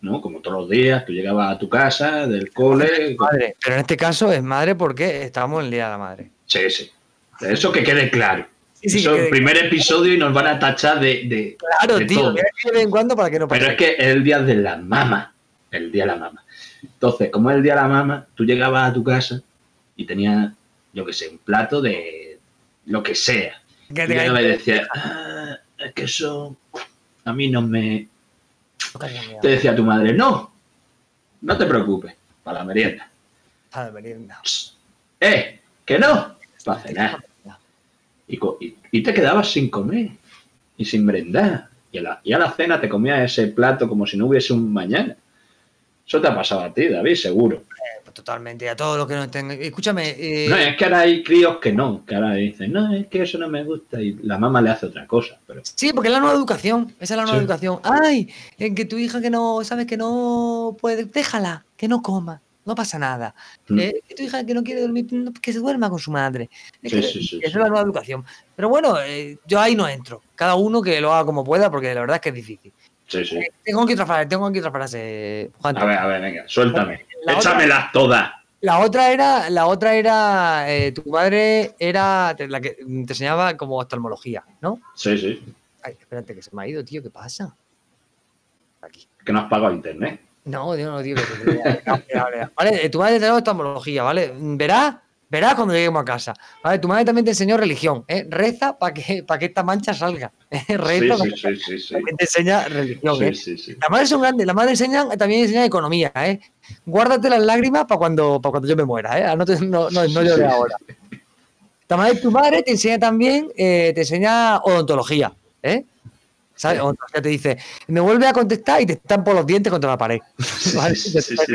¿No? Como todos los días, tú llegabas a tu casa, del cole. Madre. Pero en este caso es madre porque estamos en el Día de la Madre. Sí, sí. Eso que quede claro. Sí, sí, Eso que es el quede primer episodio y nos van a tachar de, de, Claro, de tío, todo. de vez en cuando para que no pase. Pero es que es el día de la mama. El día de la mama. Entonces, como es el día de la mama, tú llegabas a tu casa y tenías, yo qué sé, un plato de lo que sea. Que Y cae- decía, ah, es que eso a mí no me... Te decía tu madre, no, no te preocupes, para la merienda. para la merienda. Eh, que no, para cenar. Y- y te quedabas sin comer y sin merendar. Y a, la, y a la cena te comías ese plato como si no hubiese un mañana. Eso te ha pasado a ti, David, seguro. Pues totalmente, a todos los que no estén. Escúchame, eh, No, es que ahora hay críos que no, que ahora dicen, no, es que eso no me gusta y la mamá le hace otra cosa. Pero Sí, porque es la nueva educación. Esa es la nueva Sí. educación. Ay, en que tu hija que no, sabes que no puede, déjala, que no coma, no pasa nada. Mm. Eh, que tu hija que no quiere dormir, que se duerma con su madre. Es Sí, que- sí, sí, esa es la nueva educación. Pero bueno, eh, yo ahí no entro. Cada uno que lo haga como pueda, porque la verdad es que es difícil. Sí, sí. Tengo aquí otra frase, tengo aquí otra frase, Juan. A ver, a ver, venga, suéltame. La otra- Échamelas todas. La otra era, la otra era, eh, tu madre era la que te enseñaba como oftalmología, ¿no? Sí, sí. Ay, espérate, que se me ha ido, tío, ¿qué pasa? Aquí. Que no has pagado internet. No, Dios no, tío, que te Vale, eh, tu madre te da oftalmología, ¿vale? Verás, verás cuando lleguemos a casa. ¿Vale? Tu madre también te enseñó religión, ¿eh? Reza para que, para que esta mancha salga. ¿eh? Reza sí, que sí, sí, sí. también te enseña religión, ¿eh? Las madres son grandes, las madres enseñan, también enseñan economía, ¿eh? Guárdate las lágrimas para cuando, para cuando yo me muera, ¿eh? No, te- no, no, no llores ahora. La madre, tu madre te enseña también, eh, te enseña odontología, ¿eh? ¿Sabes? Odontología te dice, me vuelve a contestar y te están por los dientes contra la pared. ¿Vale? Sí, sí, sí.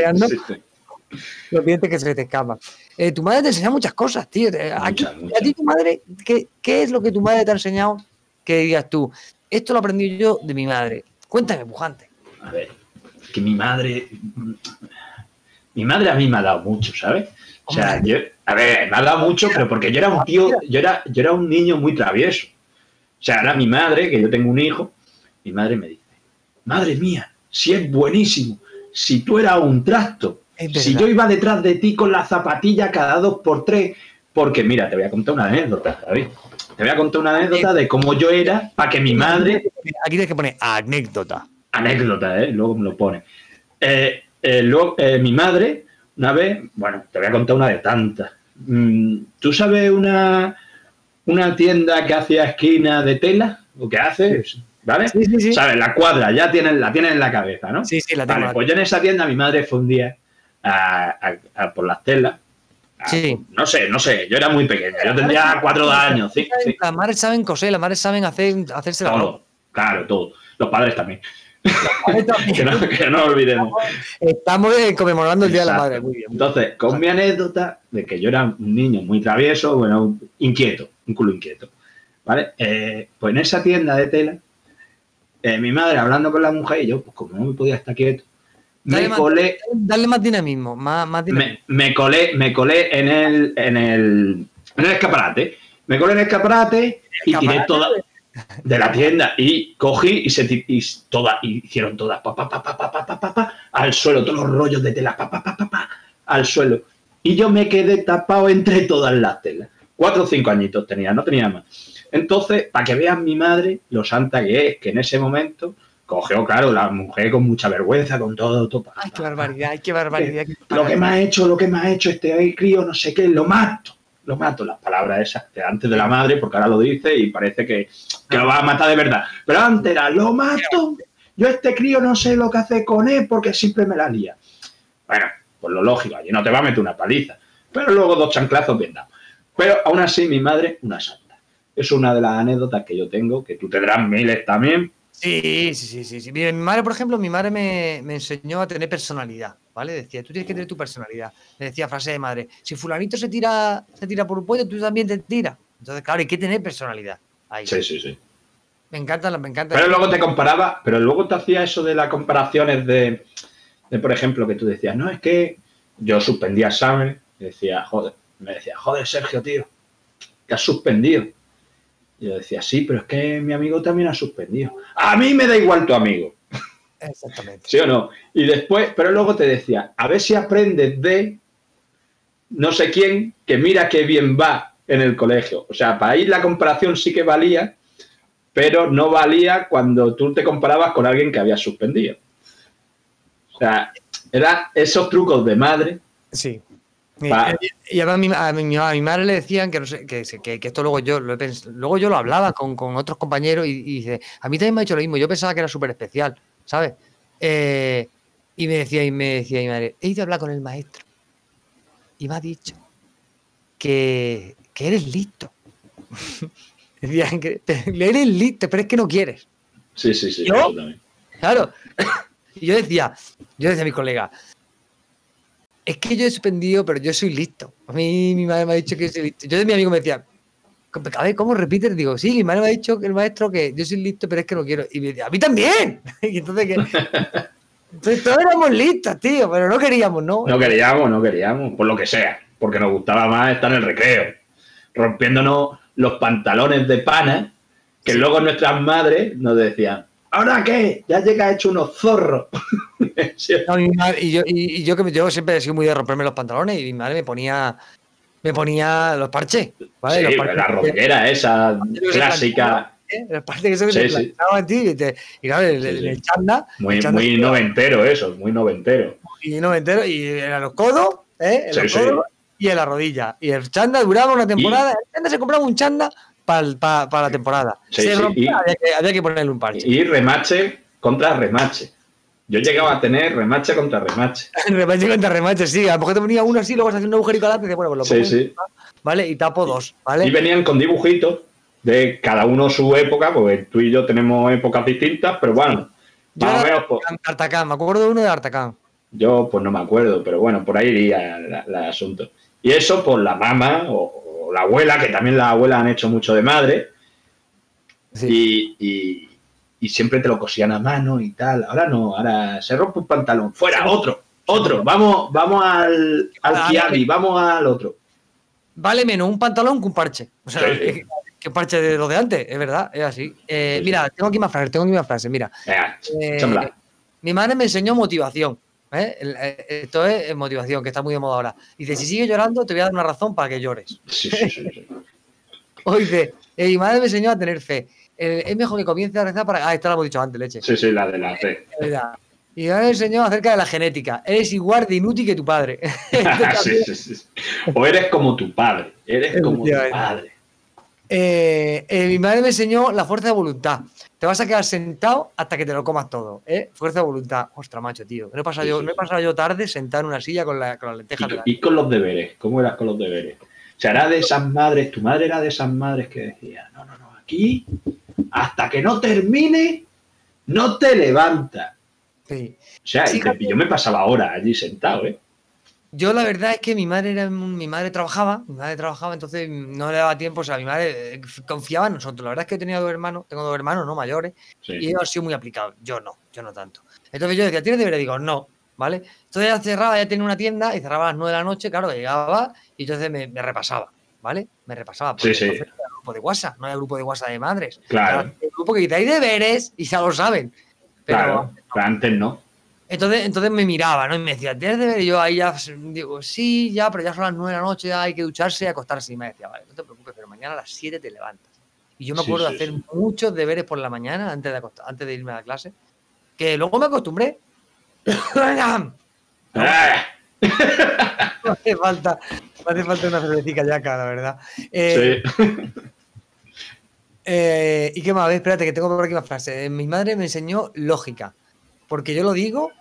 Los dientes que se te escapan. Eh, tu madre te enseña muchas cosas, tío. Te- aquí- Muchas, ¿A ti tu madre, qué, qué es lo que tu madre te ha enseñado que digas tú? esto lo aprendí yo de mi madre. Cuéntame, pujante. A ver, que mi madre. Mi madre a mí me ha dado mucho, ¿sabes? O sea, yo, a ver, me ha dado mucho, pero porque yo era un tío, yo era, yo era un niño muy travieso. O sea, era mi madre, que yo tengo un hijo, mi madre me dice, madre mía, si es buenísimo, si tú eras un trasto, si yo iba detrás de ti con la zapatilla cada dos por tres, porque mira, te voy a contar una anécdota, David. Te voy a contar una anécdota de cómo yo era para que mi madre. Aquí tienes que poner anécdota. Anécdota, ¿eh? Luego me lo pone. Eh, eh, luego, eh, mi madre, una vez, bueno, te voy a contar una de tantas. Mm, ¿Tú sabes una, una tienda que hacía esquina de tela? ¿O que hace? ¿Vale? Sí, sí, sí. ¿Sabes? La cuadra, ya tienes, la tienes en la cabeza, ¿no? Sí, sí, la tengo. Vale, pues yo en esa tienda, mi madre fue un día a- a- a por las telas. Sí. No sé, no sé, yo era muy pequeño, yo tendría cuatro años, sí, sí, Las madres saben coser, las madres saben hacer, hacerse la todo, claro, todo. Los padres también, que no, que no olvidemos. Estamos eh, conmemorando el Día de la. Madre. Muy bien. Entonces, con mi anécdota de que yo era un niño muy travieso, bueno, inquieto, un culo inquieto, ¿vale? Eh, pues en esa tienda de tela, eh, mi madre hablando con la mujer y yo, pues como no me podía estar quieto, Dale, me más, colé, dale más dinamismo, más, más dinamismo. Me, colé, me colé en el, en el, en el escaparate. Me colé en el escaparate, y tiré toda de la tienda y cogí y se y toda, y hicieron todas pa, pa, pa, al suelo, todos los rollos de tela pa, al suelo. Y yo me quedé tapado entre todas las telas. Cuatro o cinco añitos tenía, no tenía más. Entonces, para que vean mi madre, lo santa que es, que en ese momento cogió claro la mujer con mucha vergüenza con todo, todo Ay, qué barbaridad, ay, qué barbaridad. qué lo que me ha hecho, lo que me ha hecho este crío, no sé qué, lo mato. Lo mato, las palabras esas de antes de la madre, porque ahora lo dice y parece que, que lo va a matar de verdad. Pero antes era, lo mato. Yo este crío no sé lo que hace con él porque siempre me la lía. Bueno, pues lo lógico, allí no te va a meter una paliza. Pero luego dos chanclazos bien dados. Pero aún así, mi madre, una santa. Es una de las anécdotas que yo tengo, que tú tendrás miles también. Sí, sí, sí, sí, sí. Mira, mi madre, por ejemplo, mi madre me, me enseñó a tener personalidad, ¿vale? Decía, tú tienes que tener tu personalidad. Le decía frase de madre, si fulanito se tira, se tira por un puente, tú también te tiras. Entonces, claro, hay que tener personalidad. Ahí. Sí, sí, sí. Me encanta, me encanta. Pero luego te comparaba, pero luego te hacía eso de las comparaciones de, de, por ejemplo, que tú decías, no, es que yo suspendía examen, decía, joder, me decía, joder, Sergio, tío, que has suspendido. Y yo decía, sí, pero es que mi amigo también ha suspendido. A mí me da igual tu amigo, Exactamente. ¿sí o no? Y después, pero luego te decía, a ver si aprendes de no sé quién, que mira qué bien va en el colegio. O sea, para ahí la comparación sí que valía, pero no valía cuando tú te comparabas con alguien que había suspendido. O sea, eran esos trucos de madre. Sí. Y, y además a mi, a, mi, a mi madre le decían que, no sé, que, que- que esto luego yo lo he pens- luego yo lo hablaba con, con otros compañeros y, y dice, a mí también me ha hecho lo mismo, yo pensaba que era súper especial, ¿sabes? Eh, y me decía, y me decía mi madre, he ido a hablar con el maestro y me ha dicho que, que eres listo. Decían que eres listo, pero es que no quieres. Sí, sí, sí. También. Claro. Y yo decía, yo decía a mis colegas, es que yo he suspendido, pero yo soy listo. A mí mi madre me ha dicho que soy listo. Yo de mi amigo me decía, a ver, ¿cómo repites? Digo, sí, mi madre me ha dicho que el maestro que yo soy listo, pero es que no quiero. Y me decía, a mí también. Y entonces, que... entonces todos éramos listos, tío, pero no queríamos, ¿no? No queríamos, no queríamos, por lo que sea, porque nos gustaba más estar en el recreo, rompiéndonos los pantalones de pana, que luego nuestras madres nos decían, ¿ahora qué? Ya llega hecho unos zorros. No, madre- y, yo, y, y yo que me- yo siempre he sido muy de romperme los pantalones y mi madre me ponía me ponía los parches, ¿vale? los sí, parches la rompera esa clásica, ¿eh? Los parches que se Sí, sí. a ti y, te- y claro, el, el- el chanda, muy, el chanda muy noventero eso, muy noventero. y no me entero, y eran los codos, ¿eh? Los codos y en la rodilla. Y el chanda duraba una temporada, el chanda se compraba un chanda para la temporada. Sí, se sí, rompía, y- había, que, había que ponerle un parche. Y remache contra remache. Yo llegaba a tener remache contra remache. remache contra remache, sí. A lo mejor te ponía uno así, luego se hacía un agujerico al y dices, bueno, pues lo Sí, pongo sí. encima, ¿vale? Y tapo dos, ¿vale? Y venían con dibujitos de cada uno su época, porque tú y yo tenemos épocas distintas, pero bueno, Yo más o era menos, pues, Artacán, me acuerdo de uno de Artacán. yo pues no me acuerdo, pero bueno, por ahí iría el asunto. Y eso, pues la mamá o, o la abuela, que también las abuelas han hecho mucho de madre, Sí. y, y- y siempre te lo cosían a mano y tal. Ahora no, ahora se rompe un pantalón. Fuera, otro, otro. Vamos, vamos al, al Ah, Kiabi, vamos al otro. Vale menos un pantalón que un parche. O sea, Sí, que, que parche de lo de antes, es verdad, es así. Eh, mira, tengo aquí más frases, tengo aquí más frases. Mira, Venga, Eh, mi madre me enseñó motivación. ¿Eh? Eh, Esto es motivación, que está muy de moda ahora. Dice, si sigues llorando, te voy a dar una razón para que llores. Sí, sí, sí, sí. O dice, "Eh, mi madre me enseñó a tener fe. Eh, es mejor que comience a rezar para... Ah, esto lo hemos dicho antes, leche. Sí, sí, la de la verdad. Y me enseñó acerca de la genética. Eres igual de inútil que tu padre. Sí, sí, sí. O eres como tu padre. Eres como tu padre. Eh, eh, mi madre me enseñó la fuerza de voluntad. Te vas a quedar sentado hasta que te lo comas todo. ¿eh? Fuerza de voluntad. Ostras, macho, tío. No he pasado, Sí, yo, sí, no he sí. pasado yo tarde sentado en una silla con, la, con las lentejas. la- Y, con los deberes, ¿cómo eras con los deberes? O sea, era de esas madres, tu madre era de esas madres que decía, no, no, no, aquí, hasta que no termine, no te levantas. Sí. O sea, y te- yo me pasaba horas allí sentado, ¿eh? Yo la verdad es que mi madre era mi madre trabajaba, mi madre trabajaba, entonces no le daba tiempo, o sea, mi madre eh, confiaba en nosotros. La verdad es que he tenido dos hermanos, tengo dos hermanos, no mayores, Sí. y ellos han sido muy aplicados. Yo no, yo no tanto. Entonces yo decía, ¿tienes deberes? Digo, no, ¿vale? Entonces ya cerraba, ya tenía una tienda y cerraba a las 9 de la noche, claro, llegaba y entonces me, me repasaba, ¿ale? Me repasaba. porque Sí, sí. no había grupo de WhatsApp, no había grupo de WhatsApp de madres. Claro. El grupo que dice, hay deberes y ya lo saben. Pero Claro, pero antes no. Entonces, entonces me miraba, ¿no? Y me decía, ¿tienes deberes? Y yo ahí ya digo, sí, ya, pero ya son las 9 de la noche, ya hay que ducharse y acostarse. Y me decía, vale, no te preocupes, pero mañana a las 7 te levantas. Y yo me acuerdo sí, de hacer sí. muchos deberes por la mañana antes de, acostar- antes de irme a la clase, que luego me acostumbré. Venga, ¡Ah! no hace falta, no hace falta una cervecita ya acá, la verdad. Eh, Sí. eh, ¿Y qué más? A ver, espérate, que tengo por aquí más frases. Eh, Mi madre me enseñó lógica, porque yo lo digo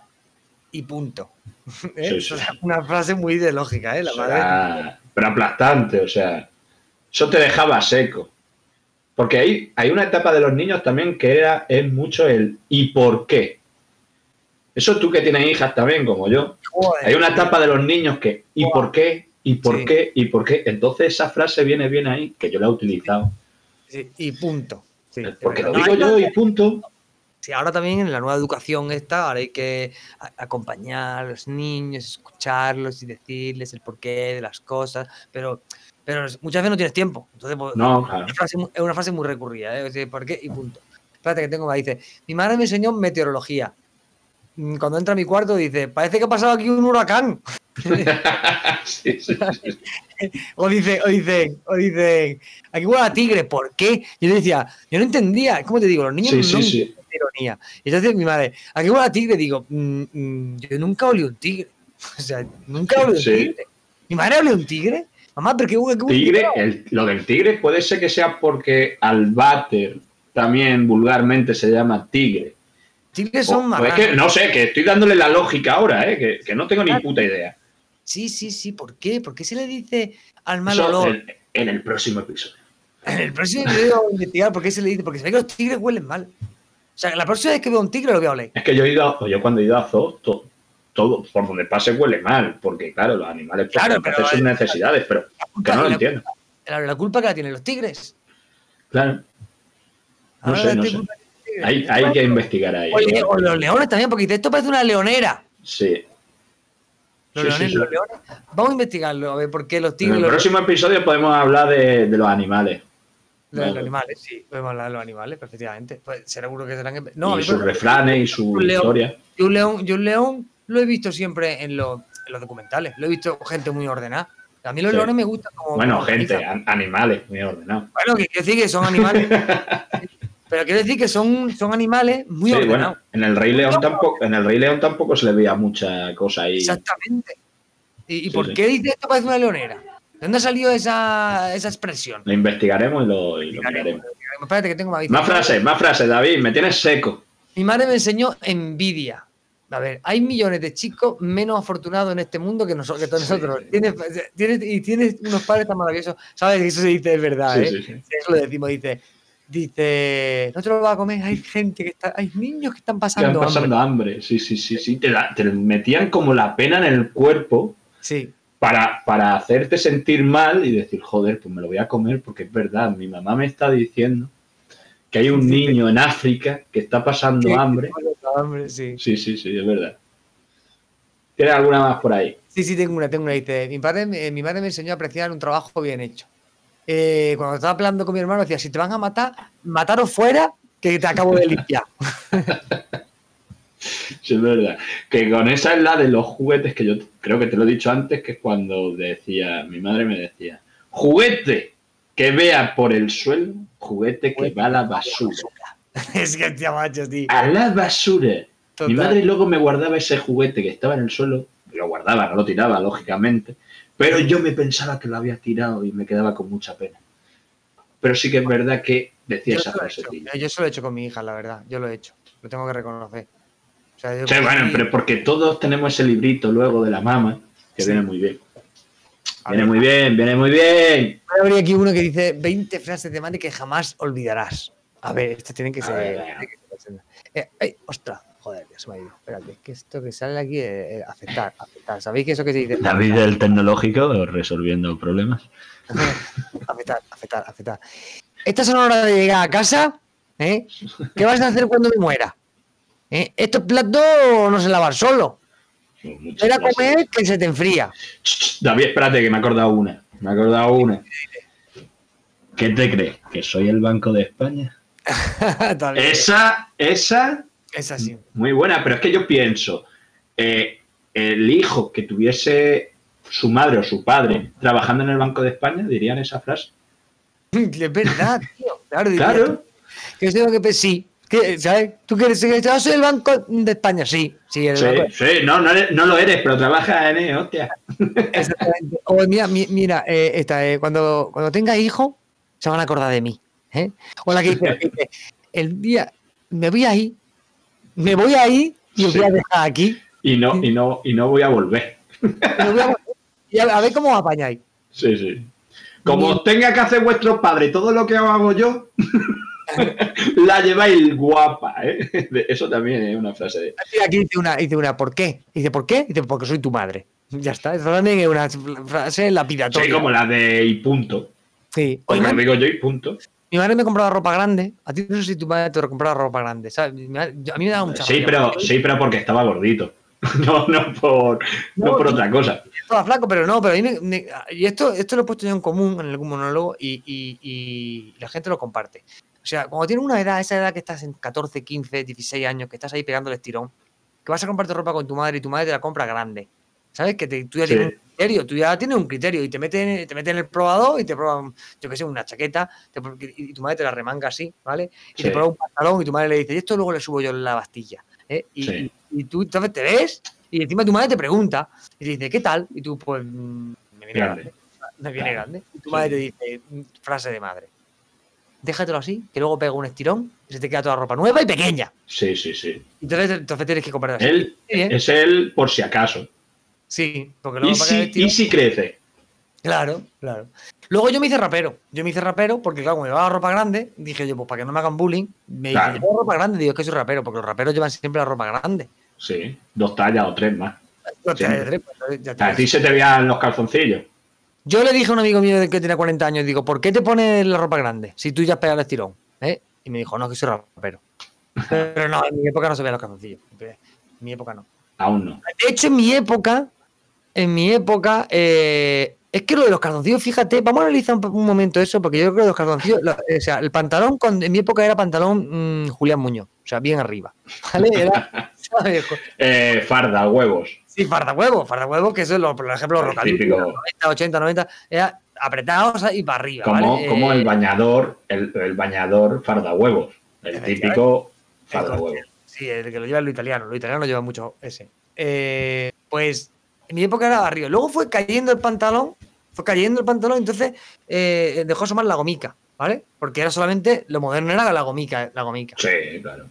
y punto. ¿Eh? Sí, sí, O sea, sí. Una frase muy de lógica, ¿eh? La O madre. pero aplastante, o sea, eso te dejaba seco. Porque hay, hay una etapa de los niños también que era, es mucho el ¿y por qué? Eso tú que tienes hijas también, como yo. Joder, Hay una etapa de los niños que ¿y por qué? ¿y por Sí. qué? ¿y por qué? Entonces esa frase viene bien ahí, que yo la he utilizado. sí, y punto. Sí, Porque lo digo No, yo y punto. Sí, ahora también en la nueva educación esta, ahora hay que acompañar a los niños, escucharlos y decirles el porqué de las cosas, pero, pero muchas veces no tienes tiempo. Entonces, pues, No, claro. es, frase mu- es una frase muy recurrida, ¿eh? ¿por qué? Y punto. Espérate que tengo más. Dice, mi madre me enseñó meteorología. Mm, Cuando entra a mi cuarto dice, parece que ha pasado aquí un huracán. Sí, sí, sí. O dice, o dicen, o dicen, aquí huele a tigre, ¿por qué? Yo decía, yo no entendía, ¿cómo te digo? Los niños no sí, sí. entienden ironía. Y entonces mi madre, aquí huele a tigre, digo, "Mm, mm, yo nunca olí un tigre. O sea, nunca olí un Sí. tigre. ¿Mi madre olió un tigre? Mamá, pero qué huele, qué huele Tigre, el- lo del tigre puede ser que sea porque al váter también vulgarmente se llama tigre. Tigres son o es marranos. que, no sé, que estoy dándole la lógica ahora, ¿eh? que, que no tengo ni puta idea. Sí, sí, sí, ¿por qué? ¿Por qué se le dice al mal Eso olor? en, en el próximo episodio. En el próximo video voy a investigar por qué se le dice, porque se ve que los tigres huelen mal. O sea, la próxima vez que veo un tigre lo voy a oler. Es que yo he ido, yo cuando he ido a zoo, to- todo, por donde pase huele mal, porque claro, los animales Claro, pero hacer sus el- necesidades, pero que no lo entiendo. La, la culpa que la tienen los tigres. Claro, no Ahora sé, no sé. Hay, hay que investigar ahí. O, los leones también, porque esto parece una leonera. Sí. Los Sí, leones, sí, sí. los leones. Vamos a investigarlo, a ver por qué los En tigres el y los, próximo episodio podemos hablar de, de los animales de los animales. Sí, podemos hablar de los animales, perfectamente. Pues seguro que serán. en- No, y sus refranes y su león. historia. yo un león, yo un león lo he visto siempre en, los- en los documentales. Lo he visto gente muy ordenada. A mí los Sí. leones me gustan como. Bueno, como gente, animales, muy ordenados. Bueno, que quiero decir que son animales. pero quiero decir que son, son animales muy Sí, ordenados. bueno, en el Rey León tampoco, en el Rey León tampoco se le veía mucha cosa ahí. Exactamente. ¿Y, y Sí, por qué dice esto parece una leonera? ¿De dónde ha salido esa, esa expresión? Lo investigaremos y lo, y lo miraremos. Espérate que tengo más Más frases, más frases, David, me tienes seco. Mi madre me enseñó envidia. A ver, hay millones de chicos menos afortunados en este mundo que, nosotros, que todos Sí. nosotros. Tienes, tienes- y tienes unos padres tan maravillosos. ¿Sabes? Eso se dice, es verdad. Sí, ¿eh? sí. Eso lo decimos. Dice, dice, no te lo vas a comer. Hay gente que está, hay niños que están Que pasando. van pasando hambre. hambre. Sí, sí, sí, sí. Te, la- te metían como la pena en el cuerpo Sí, para, para hacerte sentir mal y decir, joder, pues me lo voy a comer porque es verdad, mi mamá me está diciendo que hay un niño en África que está pasando Sí, hambre. hambre, sí. Sí, sí, sí, es verdad. ¿Tienes alguna más por ahí? Sí, sí, tengo una, tengo una. Dice, mi, padre, me- mi madre me enseñó a apreciar un trabajo bien hecho. Eh, cuando estaba hablando con mi hermano, decía, si te van a matar, mataros fuera, que te acabo de limpiar. Sí, es verdad. Que con esa es la de los juguetes que yo creo que te lo he dicho antes, que es cuando decía, mi madre me decía, juguete que vea por el suelo, juguete que va a la basura. es que tío, macho, tío. A la basura. Total. Mi madre luego me guardaba ese juguete que estaba en el suelo, lo guardaba, no lo tiraba, lógicamente, pero yo me pensaba que lo había tirado y me quedaba con mucha pena. Pero sí que es verdad que decía Yo esa he frase. hecho. tío. Yo eso lo he hecho con mi hija, la verdad. Yo lo he hecho. Lo tengo que reconocer. O sea, yo Sí, cogí- bueno, pero porque todos tenemos ese librito luego de la mama, que Sí. viene muy bien. Viene muy bien, viene muy bien. Voy a abrir aquí uno que dice 20 frases de madre que jamás olvidarás. A ver, esto tiene que ser. ver, Eh, ay, ostras, joder, ya se me ha ido. Espérate, es que esto que sale aquí es aceptar, aceptar. ¿Sabéis que eso que se dice? David del tecnológico resolviendo problemas. Aceptar, aceptar, aceptar. Estas son horas de llegar a casa. ¿eh? ¿Qué vas a hacer cuando me muera? ¿Eh? Estos platos no se lavan solo. Era comer que se te enfría. David, espérate, que me he acordado una. Me he acordado una. ¿Qué te crees? ¿Que soy el Banco de España? Esa, esa, Es así. muy buena, pero es que yo pienso, eh, el hijo que tuviese su madre o su padre trabajando en el Banco de España, dirían esa frase. Es verdad, tío. Claro, Claro, Que yo tengo que sí. Que, ¿Sabes? ¿Tú quieres que yo soy el Banco de España? Sí, sí, el sí, banco- sí, no, no, eres- no lo eres, pero trabajas en él, hostia. Exactamente. Mira, mi- mira eh, esta, eh, cuando, cuando tenga hijo, se van a acordar de mí. ¿eh? O la que dice, el día, me voy ahí, me voy ahí y os Sí. voy a dejar aquí. Y no, y no, y no voy a volver. me voy a, y a, a ver cómo os apañáis. Sí, sí. Como Ni- tenga que hacer vuestro padre todo lo que hago yo, la lleváis guapa, ¿eh? Eso también es una frase de... Aquí dice una, dice una, ¿por qué? Dice, ¿por qué? Dice, porque soy tu madre. Ya está. Eso también es una frase lapidatoria. Sí, como la de y punto. Sí. Como Oye, lo digo yo y punto. Mi madre me compraba ropa grande. A ti no sé si tu madre te compraba ropa grande. a mí me daba mucha Sí, rabia, pero, porque sí, pero porque estaba gordito. No, no por, no No, por otra cosa. Estaba flaco, pero no. Pero a mí me- me- y esto, esto lo he puesto yo en común en algún monólogo y, y- y la gente lo comparte. O sea, cuando tienes una edad, esa edad que estás en 14, 15, 16 años, que estás ahí pegando el estirón, que vas a comprarte ropa con tu madre y tu madre te la compra grande. ¿Sabes? Que te- tú ya Sí. tienes un criterio, tú ya tienes un criterio y te meten, te meten en el probador y te prueban, yo qué sé, una chaqueta te- y tu madre te la remanga así, ¿vale? Y Sí. te prueba un pantalón y tu madre le dice, y esto luego le subo yo en la bastilla. ¿eh? Y, Sí. y- y tú entonces te ves y encima tu madre te pregunta y te dice, ¿qué tal? Y tú, pues, me viene Grande. grande. Me viene Claro. grande. Y tu madre te dice, mm, frase de madre. Déjatelo así, que luego pega un estirón y se te queda toda la ropa nueva y pequeña. Sí, sí, sí. Entonces, entonces tienes que comprar así. Él es él por si acaso. Sí, porque luego Y el si, estirón- y si crece. Claro, claro. Luego yo me hice rapero. Yo me hice rapero porque, claro, como llevaba ropa grande, dije yo, pues para que no me hagan bullying, me Claro. dije, llevo ropa grande, digo, es que soy rapero, porque los raperos llevan siempre la ropa grande. Sí, dos tallas o tres más. Yo, te- Siempre. pues, ya te- A ti se te vean los calzoncillos. Yo le dije a un amigo mío que tenía 40 años, digo, ¿por qué te pones la ropa grande si tú ya has pegado el estirón? ¿Eh? Y me dijo, no, que soy rapero. Pero no, en mi época no se veían los calzoncillos. En mi época no. Aún no. De hecho, en mi época, en mi época, eh, es que lo de los calzoncillos, fíjate, vamos a analizar un, un momento eso, porque yo creo que los calzoncillos, lo- o sea, el pantalón, con- en mi época era pantalón mm, Julián Muñoz, o sea, bien arriba, ¿vale? Era. Eh, farda, huevos. Sí, farda huevo, farda huevo, que eso es, lo, por ejemplo, El típico. 90, 80, 90, era apretados y para arriba, Como, ¿vale? como Eh, el bañador, el, el bañador farda huevos. El típico El farda coche. huevos. Sí, el que lo lleva es lo italiano. Lo italiano lleva mucho ese. Eh, pues en mi época era arriba. Luego fue cayendo el pantalón, fue cayendo el pantalón, entonces eh, dejó asomar la gomica, ¿vale? Porque era solamente, lo moderno era la gomica, la gomica. Sí, claro.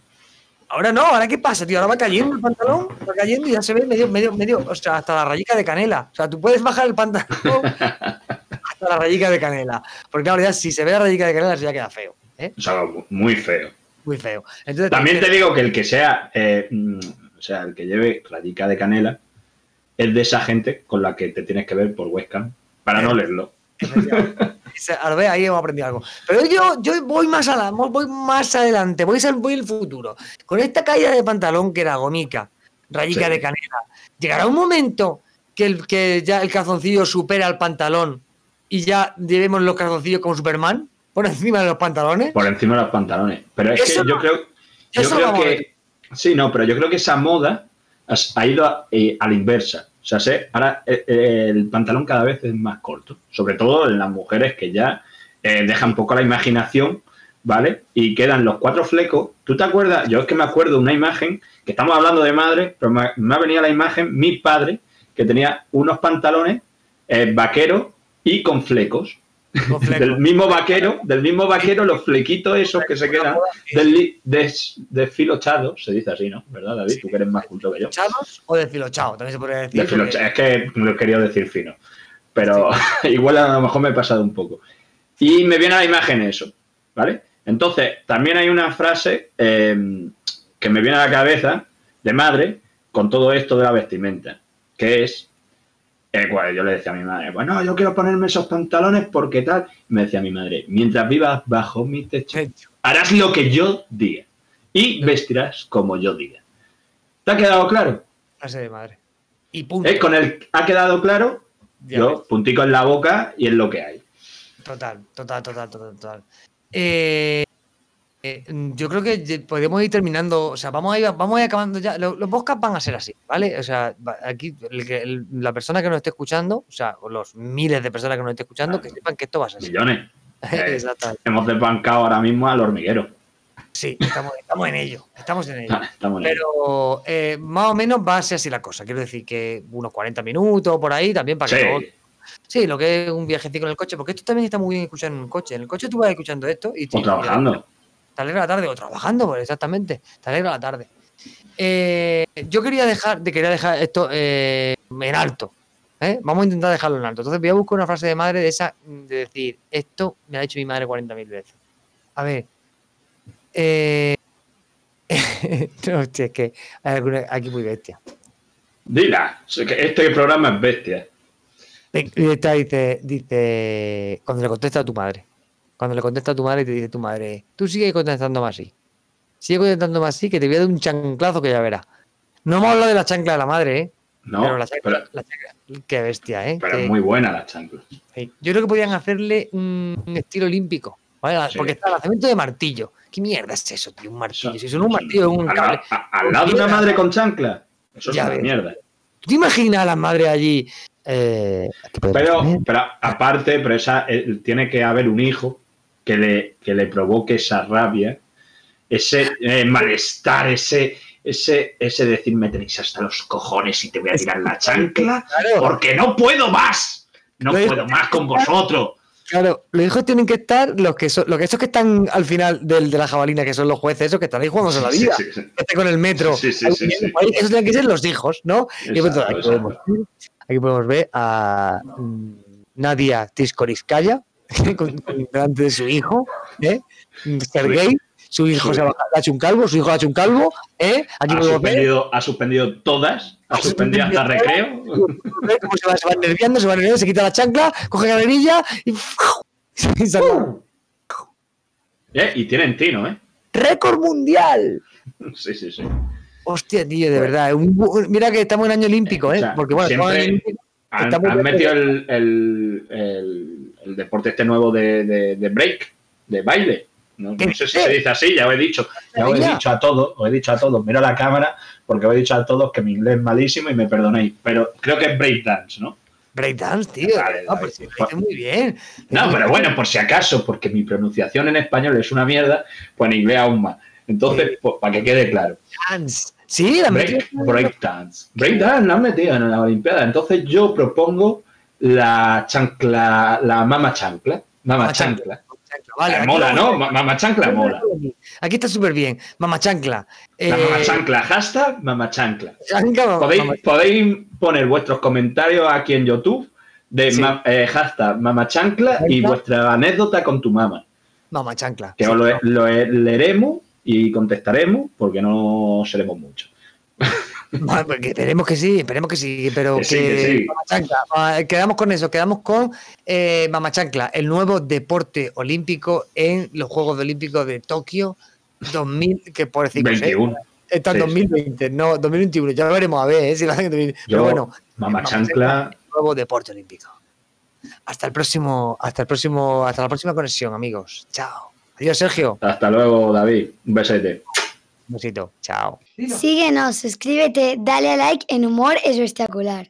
Ahora no, ahora qué pasa, tío, ahora va cayendo el pantalón, va cayendo y ya se ve medio, medio, medio, o sea, hasta la rayica de canela. O sea, tú puedes bajar el pantalón hasta la rayica de canela. Porque claro, ya si se ve la rayica de canela, ya queda feo, ¿eh? O sea, muy feo. Muy feo. Entonces, También te digo que el que sea, eh, mm, o sea, el que lleve radica de canela, es de esa gente con la que te tienes que ver por webcam para no leerlo. A ver, ahí hemos aprendido algo. Pero yo, yo voy más a voy más adelante, voy, al, voy al futuro. Con esta caída de pantalón que era gomica, rayica de canela, llegará un momento que, el, que ya el calzoncillo supera el pantalón y ya llevemos los calzoncillos como Superman por encima de los pantalones. Por encima de los pantalones. Pero es que yo creo, yo creo que. Sí, no, pero yo creo que esa moda ha ido a, eh, a la inversa. O sea, sé, ahora eh, eh, el pantalón cada vez es más corto, sobre todo en las mujeres que ya eh, dejan poco la imaginación, ¿vale? Y quedan los cuatro flecos. ¿Tú te acuerdas? Yo es que me acuerdo una imagen, que estamos hablando de madre, pero me, ha venido la imagen, mi padre, que tenía unos pantalones vaqueros y con flecos del mismo vaquero, del mismo vaquero, los flequitos esos que se quedan del, de, filochado, se dice así, ¿no? ¿Verdad, David? Tú que eres más culto que yo. ¿Chados o de filochado? También se podría decir. Es que lo he querido decir fino. Pero igual a lo mejor me he pasado un poco. Y me viene a la imagen eso, ¿vale? Entonces, también hay una frase em, que me viene a la cabeza de madre con todo esto de la vestimenta, que es yo le decía a mi madre, bueno, yo quiero ponerme esos pantalones porque tal. me decía mi madre, mientras vivas bajo mi techo, harás lo que yo diga y vestirás como yo diga. ¿Te ha quedado claro? Frase de madre. Y punto. ¿Eh? Con el ha quedado claro, yo puntico en la boca y en lo que hay. Total, total, total, total, total. Eh, eh, yo creo que podemos ir terminando, o sea, vamos a ir, vamos a ir acabando ya. Los, los podcasts van a ser así, ¿vale? O sea, aquí la persona que nos esté escuchando, o sea, los miles de personas que nos esté escuchando, que sepan que esto va a ser así. Millones. Eh, hemos desbancado ahora mismo al hormiguero. Sí, estamos, en ello, estamos en ello. Pero eh, más o menos va a ser así la cosa. Quiero decir que unos 40 minutos por ahí también para que Sí, lo que es un viajecito en el coche, porque esto también está muy bien escuchar en el coche. En el coche tú vas escuchando esto y... O trabajando te alegra la tarde, o trabajando, pues exactamente, te alegra la tarde. Eh, yo quería dejar, quería dejar esto eh, en alto. ¿eh? Vamos a intentar dejarlo en alto. Entonces voy a buscar una frase de madre de esa, de decir, esto me ha dicho mi madre 40.000 veces. A ver. no, es que hay alguna aquí muy bestia. Dila, este programa es bestia. Esta dice, dice, cuando le contesta a tu madre. Cuando le contesta a tu madre y te dice tu madre, tú sigue contestando más así. Sigue contestando más así que te voy a dar un chanclazo que ya verás. No hemos hablado de la chancla de la madre, ¿eh? No, pero la chancla, qué bestia, ¿eh? Pero es muy buena la chancla. Yo creo que podían hacerle un estilo olímpico, ¿vale? Porque está el lanzamiento de martillo. ¿Qué mierda es eso, tío? Un martillo. Si es un martillo, un cable. Al, lado de una madre con chancla. Eso es una mierda. ¿Tú te imaginas a las madres allí? Eh, pero, pero aparte, pero esa, eh, tiene que haber un hijo que le, que le provoque esa rabia, ese eh, malestar, ese, ese, ese decir me tenéis hasta los cojones y te voy a tirar la chancla porque no puedo más, no puedo más con vosotros. Claro, los hijos tienen que estar los que son, los que esos que están al final del, de la jabalina, que son los jueces, esos que están ahí jugándose la vida, este con el metro. esos tienen que ser los hijos, ¿no? y pues, aquí, podemos, aquí, podemos, ver a mm, Nadia Tiskoriskaya, delante de su hijo, ¿eh? Sergey, su hijo se ha, hecho un calvo, su hijo ha hecho un calvo, ¿eh? Aquí ha, suspendido, ha suspendido todas, ha, suspendido hasta recreo. se va, se va nerviando, se va nerviando, se quita la chancla, coge la verilla y. ¿Eh? Y tienen tino, ¿eh? ¡Récord mundial! Sí, sí, sí. Hostia, tío, de verdad. mira que estamos en año olímpico, ¿eh? Porque bueno, siempre han, metido el, el deporte este nuevo de, de, break, de baile. No, sé si se dice así, ya os he dicho, ya os he dicho a todos, os he dicho a todos, mira la cámara, porque os he dicho a todos que mi inglés es malísimo y me perdonéis, pero creo que es breakdance, ¿no? Breakdance, tío. no, pues, muy bien. No, pero bueno, por si acaso, porque mi pronunciación en español es una mierda, pues en inglés aún más. Entonces, pues, para que quede claro. Dance. Sí, la break, breakdance. Breakdance la han metido en la Olimpiada. Entonces yo propongo la chancla, la mama chancla. Mama, chancla. Vale, mola, ¿no? Mama chancla mola. Aquí está súper bien. Mama chancla. La mama eh, chancla, hashtag mama chancla. ¿Podéis, podéis poner vuestros comentarios aquí en YouTube de eh, hashtag mama chancla y vuestra anécdota con tu mama. Mama chancla. Que os lo, lo, leeremos y contestaremos porque no seremos muchos. Bueno, que esperemos que sí, esperemos que sí, pero Que que, sí, que sí. Mama Chancla, ah, quedamos con eso, quedamos con eh, Mama Chancla, el nuevo deporte olímpico en los Juegos Olímpicos de Tokio 2000, que por decir 21. está en Sí, sí. 2020, no 2021, ya lo veremos a ver eh, si lo hacen en 2020. Pero bueno, Mama Mama Chancla, nuevo deporte olímpico. Hasta el próximo, hasta el próximo, hasta la próxima conexión, amigos. Chao. Adiós, Sergio. hasta luego, David. Un besete. Un besito. Chao. Síguenos, suscríbete, dale a like en Humor Espectacular.